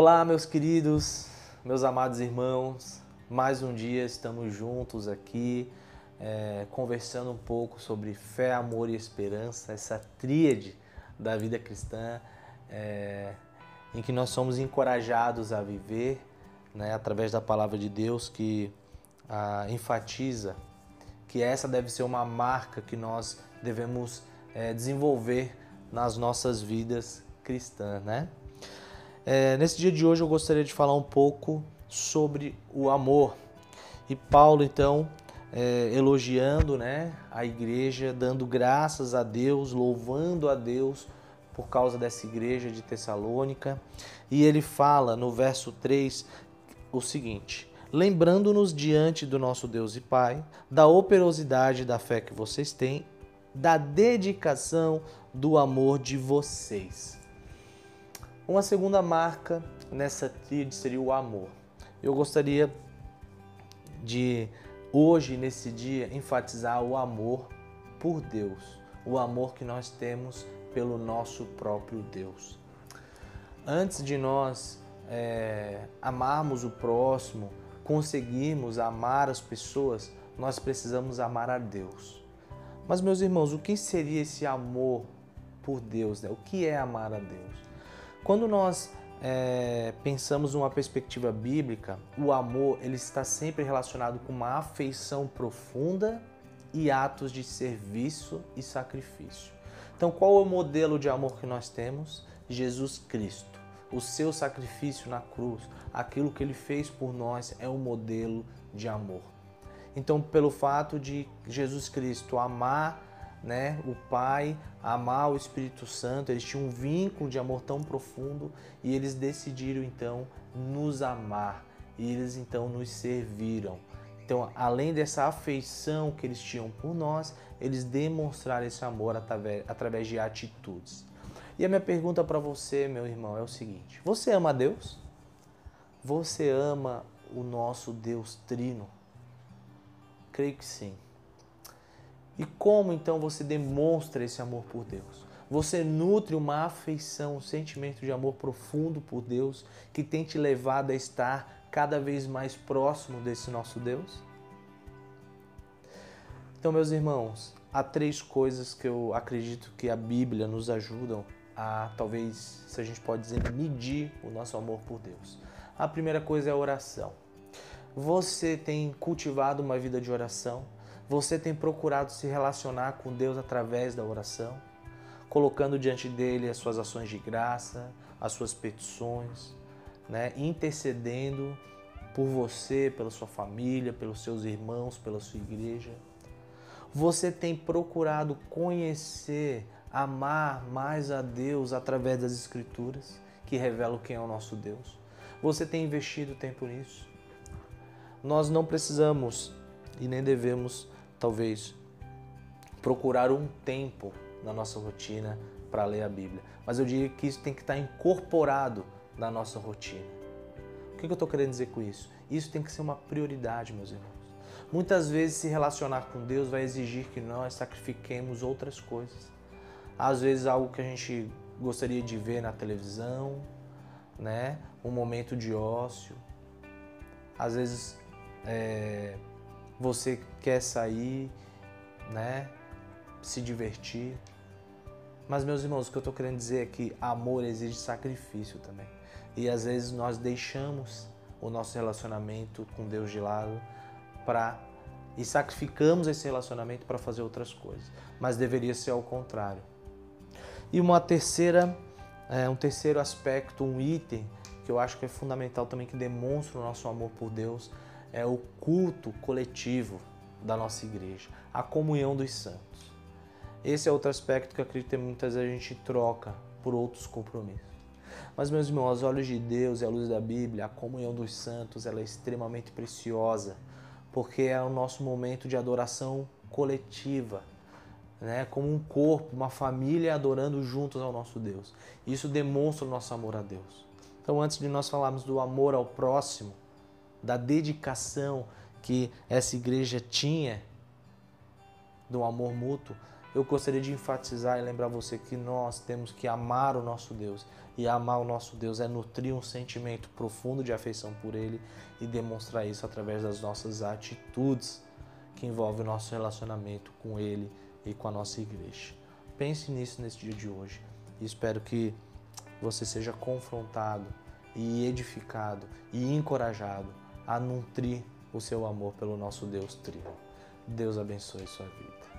Olá, meus queridos, meus amados irmãos. Mais um dia estamos juntos aqui, é, conversando um pouco sobre fé, amor e esperança, essa tríade da vida cristã, é, em que nós somos encorajados a viver, né, através da palavra de Deus que ah, enfatiza que essa deve ser uma marca que nós devemos é, desenvolver nas nossas vidas cristãs, né? É, nesse dia de hoje eu gostaria de falar um pouco sobre o amor. E Paulo, então, é, elogiando né, a igreja, dando graças a Deus, louvando a Deus por causa dessa igreja de Tessalônica. E ele fala no verso 3 o seguinte: Lembrando-nos diante do nosso Deus e Pai, da operosidade da fé que vocês têm, da dedicação do amor de vocês. Uma segunda marca nessa tríade seria o amor. Eu gostaria de hoje, nesse dia, enfatizar o amor por Deus, o amor que nós temos pelo nosso próprio Deus. Antes de nós é, amarmos o próximo, conseguirmos amar as pessoas, nós precisamos amar a Deus. Mas, meus irmãos, o que seria esse amor por Deus? Né? O que é amar a Deus? Quando nós é, pensamos numa perspectiva bíblica, o amor ele está sempre relacionado com uma afeição profunda e atos de serviço e sacrifício. Então, qual é o modelo de amor que nós temos? Jesus Cristo. O seu sacrifício na cruz, aquilo que ele fez por nós é o modelo de amor. Então, pelo fato de Jesus Cristo amar né, o Pai, amar o Espírito Santo, eles tinham um vínculo de amor tão profundo e eles decidiram então nos amar e eles então nos serviram. Então, além dessa afeição que eles tinham por nós, eles demonstraram esse amor através, através de atitudes. E a minha pergunta para você, meu irmão, é o seguinte: você ama Deus? Você ama o nosso Deus Trino? Creio que sim. E como então você demonstra esse amor por Deus? Você nutre uma afeição, um sentimento de amor profundo por Deus que tem te levado a estar cada vez mais próximo desse nosso Deus? Então, meus irmãos, há três coisas que eu acredito que a Bíblia nos ajudam a, talvez, se a gente pode dizer, medir o nosso amor por Deus. A primeira coisa é a oração. Você tem cultivado uma vida de oração? Você tem procurado se relacionar com Deus através da oração, colocando diante dele as suas ações de graça, as suas petições, né? intercedendo por você, pela sua família, pelos seus irmãos, pela sua igreja. Você tem procurado conhecer, amar mais a Deus através das Escrituras, que revelam quem é o nosso Deus. Você tem investido tempo nisso. Nós não precisamos e nem devemos talvez procurar um tempo na nossa rotina para ler a Bíblia. Mas eu diria que isso tem que estar incorporado na nossa rotina. O que eu estou querendo dizer com isso? Isso tem que ser uma prioridade, meus irmãos. Muitas vezes se relacionar com Deus vai exigir que nós sacrifiquemos outras coisas. Às vezes algo que a gente gostaria de ver na televisão, né? Um momento de ócio. Às vezes é, você quer sair, né? Se divertir. Mas, meus irmãos, o que eu estou querendo dizer é que amor exige sacrifício também. E às vezes nós deixamos o nosso relacionamento com Deus de lado para e sacrificamos esse relacionamento para fazer outras coisas. Mas deveria ser ao contrário. E uma terceira, é, um terceiro aspecto, um item que eu acho que é fundamental também que demonstra o nosso amor por Deus é o culto coletivo da nossa igreja, a comunhão dos santos. Esse é outro aspecto que eu acredito que muitas vezes a gente troca por outros compromissos. Mas, meus irmãos, aos olhos de Deus e à luz da Bíblia, a comunhão dos santos ela é extremamente preciosa, porque é o nosso momento de adoração coletiva, né? como um corpo, uma família adorando juntos ao nosso Deus. Isso demonstra o nosso amor a Deus. Então, antes de nós falarmos do amor ao próximo, da dedicação que essa igreja tinha do amor mútuo, eu gostaria de enfatizar e lembrar você que nós temos que amar o nosso Deus. E amar o nosso Deus é nutrir um sentimento profundo de afeição por Ele e demonstrar isso através das nossas atitudes que envolvem o nosso relacionamento com Ele e com a nossa igreja. Pense nisso nesse dia de hoje e espero que você seja confrontado e edificado e encorajado a nutrir o seu amor pelo nosso Deus Trino. Deus abençoe sua vida.